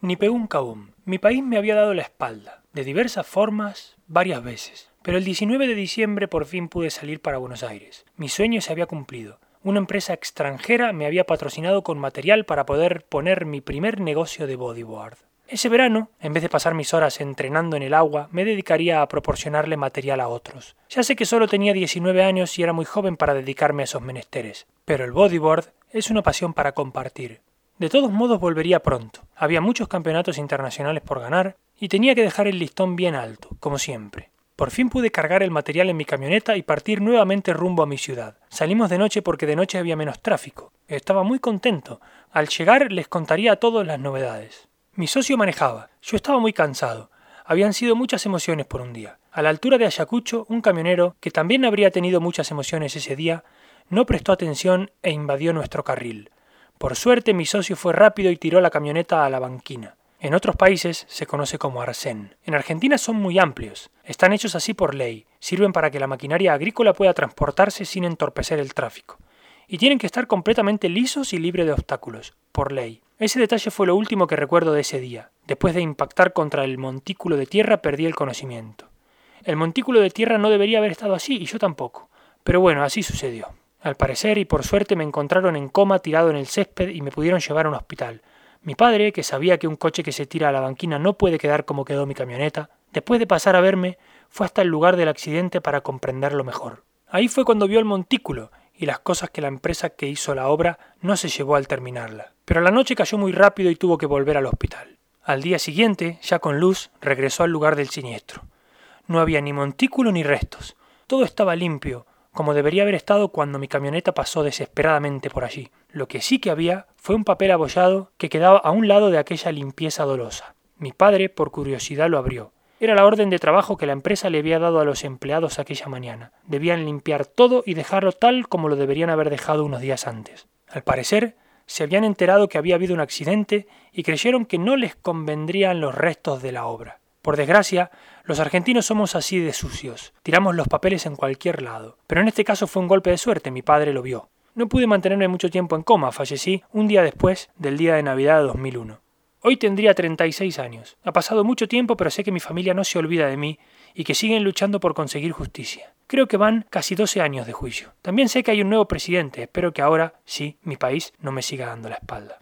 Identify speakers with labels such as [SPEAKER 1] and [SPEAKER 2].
[SPEAKER 1] Ni pegó un. Mi país me había dado la espalda, de diversas formas, varias veces. Pero el 19 de diciembre por fin pude salir para Buenos Aires. Mi sueño se había cumplido. Una empresa extranjera me había patrocinado con material para poder poner mi primer negocio de bodyboard. Ese verano, en vez de pasar mis horas entrenando en el agua, me dedicaría a proporcionarle material a otros. Ya sé que solo tenía 19 años y era muy joven para dedicarme a esos menesteres, pero el bodyboard es una pasión para compartir. De todos modos volvería pronto. Había muchos campeonatos internacionales por ganar y tenía que dejar el listón bien alto, como siempre. Por fin pude cargar el material en mi camioneta y partir nuevamente rumbo a mi ciudad. Salimos de noche porque de noche había menos tráfico. Estaba muy contento. Al llegar les contaría a todos las novedades. Mi socio manejaba. Yo estaba muy cansado. Habían sido muchas emociones por un día. A la altura de Ayacucho, un camionero, que también habría tenido muchas emociones ese día, no prestó atención e invadió nuestro carril. Por suerte mi socio fue rápido y tiró la camioneta a la banquina. En otros países se conoce como arcén. En Argentina son muy amplios. Están hechos así por ley. Sirven para que la maquinaria agrícola pueda transportarse sin entorpecer el tráfico. Y tienen que estar completamente lisos y libres de obstáculos, por ley. Ese detalle fue lo último que recuerdo de ese día. Después de impactar contra el montículo de tierra perdí el conocimiento. El montículo de tierra no debería haber estado así y yo tampoco. Pero bueno, así sucedió. Al parecer y por suerte me encontraron en coma tirado en el césped y me pudieron llevar a un hospital. Mi padre, que sabía que un coche que se tira a la banquina no puede quedar como quedó mi camioneta, después de pasar a verme, fue hasta el lugar del accidente para comprenderlo mejor. Ahí fue cuando vio el montículo y las cosas que la empresa que hizo la obra no se llevó al terminarla. Pero la noche cayó muy rápido y tuvo que volver al hospital. Al día siguiente, ya con luz, regresó al lugar del siniestro. No había ni montículo ni restos. Todo estaba limpio, como debería haber estado cuando mi camioneta pasó desesperadamente por allí. Lo que sí que había fue un papel abollado que quedaba a un lado de aquella limpieza dolosa. Mi padre, por curiosidad, lo abrió. Era la orden de trabajo que la empresa le había dado a los empleados aquella mañana. Debían limpiar todo y dejarlo tal como lo deberían haber dejado unos días antes. Al parecer, se habían enterado que había habido un accidente y creyeron que no les convendrían los restos de la obra. Por desgracia, los argentinos somos así de sucios, tiramos los papeles en cualquier lado. Pero en este caso fue un golpe de suerte, mi padre lo vio. No pude mantenerme mucho tiempo en coma, fallecí un día después del día de Navidad de 2001. Hoy tendría 36 años. Ha pasado mucho tiempo, pero sé que mi familia no se olvida de mí y que siguen luchando por conseguir justicia. Creo que van casi 12 años de juicio. También sé que hay un nuevo presidente, espero que ahora, sí, mi país no me siga dando la espalda.